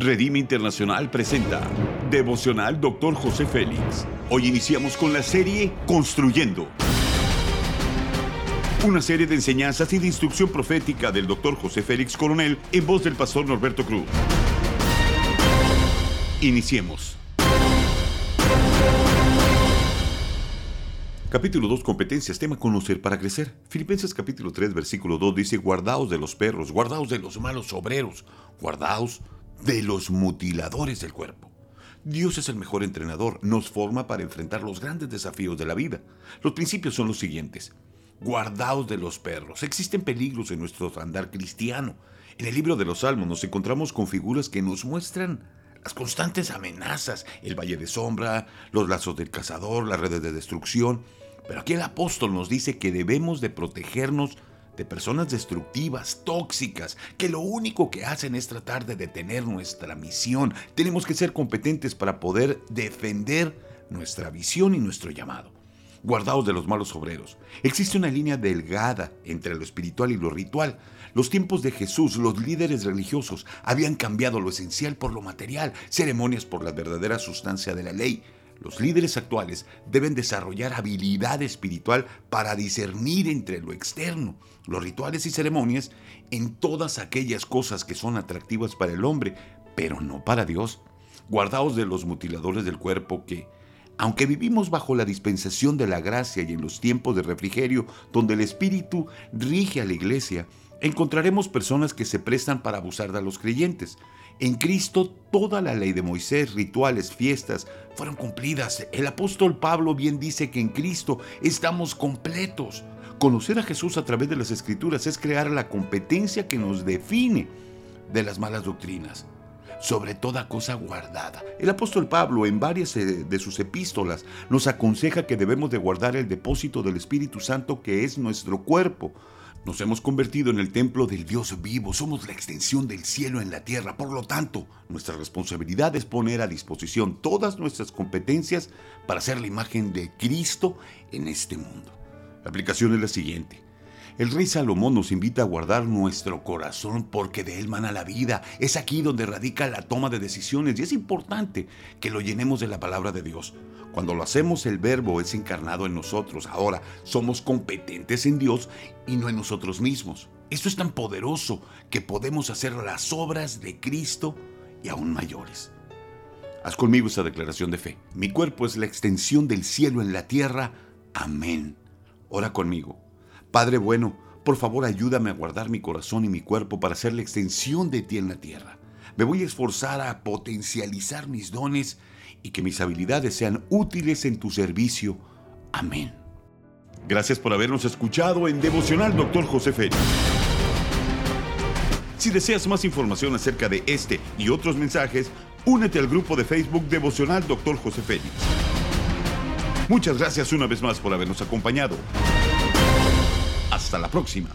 Redime Internacional presenta Devocional Dr. José Félix. Hoy iniciamos con la serie Construyendo. Una serie de enseñanzas y de instrucción profética del Dr. José Félix Coronel en voz del pastor Norberto Cruz. Iniciemos. Capítulo 2, competencias, tema conocer para crecer. Filipenses capítulo 3, versículo 2 dice, guardaos de los perros, guardaos de los malos obreros, guardaos de los mutiladores del cuerpo. Dios es el mejor entrenador, nos forma para enfrentar los grandes desafíos de la vida. Los principios son los siguientes. Guardaos de los perros. Existen peligros en nuestro andar cristiano. En el libro de los Salmos nos encontramos con figuras que nos muestran las constantes amenazas, el valle de sombra, los lazos del cazador, las redes de destrucción. Pero aquí el apóstol nos dice que debemos de protegernos de personas destructivas, tóxicas, que lo único que hacen es tratar de detener nuestra misión. Tenemos que ser competentes para poder defender nuestra visión y nuestro llamado. Guardaos de los malos obreros. Existe una línea delgada entre lo espiritual y lo ritual. Los tiempos de Jesús, los líderes religiosos habían cambiado lo esencial por lo material, ceremonias por la verdadera sustancia de la ley. Los líderes actuales deben desarrollar habilidad espiritual para discernir entre lo externo, los rituales y ceremonias, en todas aquellas cosas que son atractivas para el hombre, pero no para Dios. Guardaos de los mutiladores del cuerpo que, aunque vivimos bajo la dispensación de la gracia y en los tiempos de refrigerio donde el Espíritu rige a la iglesia, encontraremos personas que se prestan para abusar de los creyentes. En Cristo toda la ley de Moisés, rituales, fiestas, fueron cumplidas. El apóstol Pablo bien dice que en Cristo estamos completos. Conocer a Jesús a través de las escrituras es crear la competencia que nos define de las malas doctrinas sobre toda cosa guardada. El apóstol Pablo en varias eh, de sus epístolas nos aconseja que debemos de guardar el depósito del Espíritu Santo que es nuestro cuerpo nos hemos convertido en el templo del Dios vivo, somos la extensión del cielo en la tierra, por lo tanto, nuestra responsabilidad es poner a disposición todas nuestras competencias para ser la imagen de Cristo en este mundo. La aplicación es la siguiente. El rey Salomón nos invita a guardar nuestro corazón porque de él mana la vida. Es aquí donde radica la toma de decisiones y es importante que lo llenemos de la palabra de Dios. Cuando lo hacemos el verbo es encarnado en nosotros. Ahora somos competentes en Dios y no en nosotros mismos. Esto es tan poderoso que podemos hacer las obras de Cristo y aún mayores. Haz conmigo esa declaración de fe. Mi cuerpo es la extensión del cielo en la tierra. Amén. Ora conmigo. Padre bueno, por favor ayúdame a guardar mi corazón y mi cuerpo para ser la extensión de ti en la tierra. Me voy a esforzar a potencializar mis dones y que mis habilidades sean útiles en tu servicio. Amén. Gracias por habernos escuchado en Devocional Dr. José Félix. Si deseas más información acerca de este y otros mensajes, únete al grupo de Facebook Devocional Dr. José Félix. Muchas gracias una vez más por habernos acompañado. Hasta la próxima.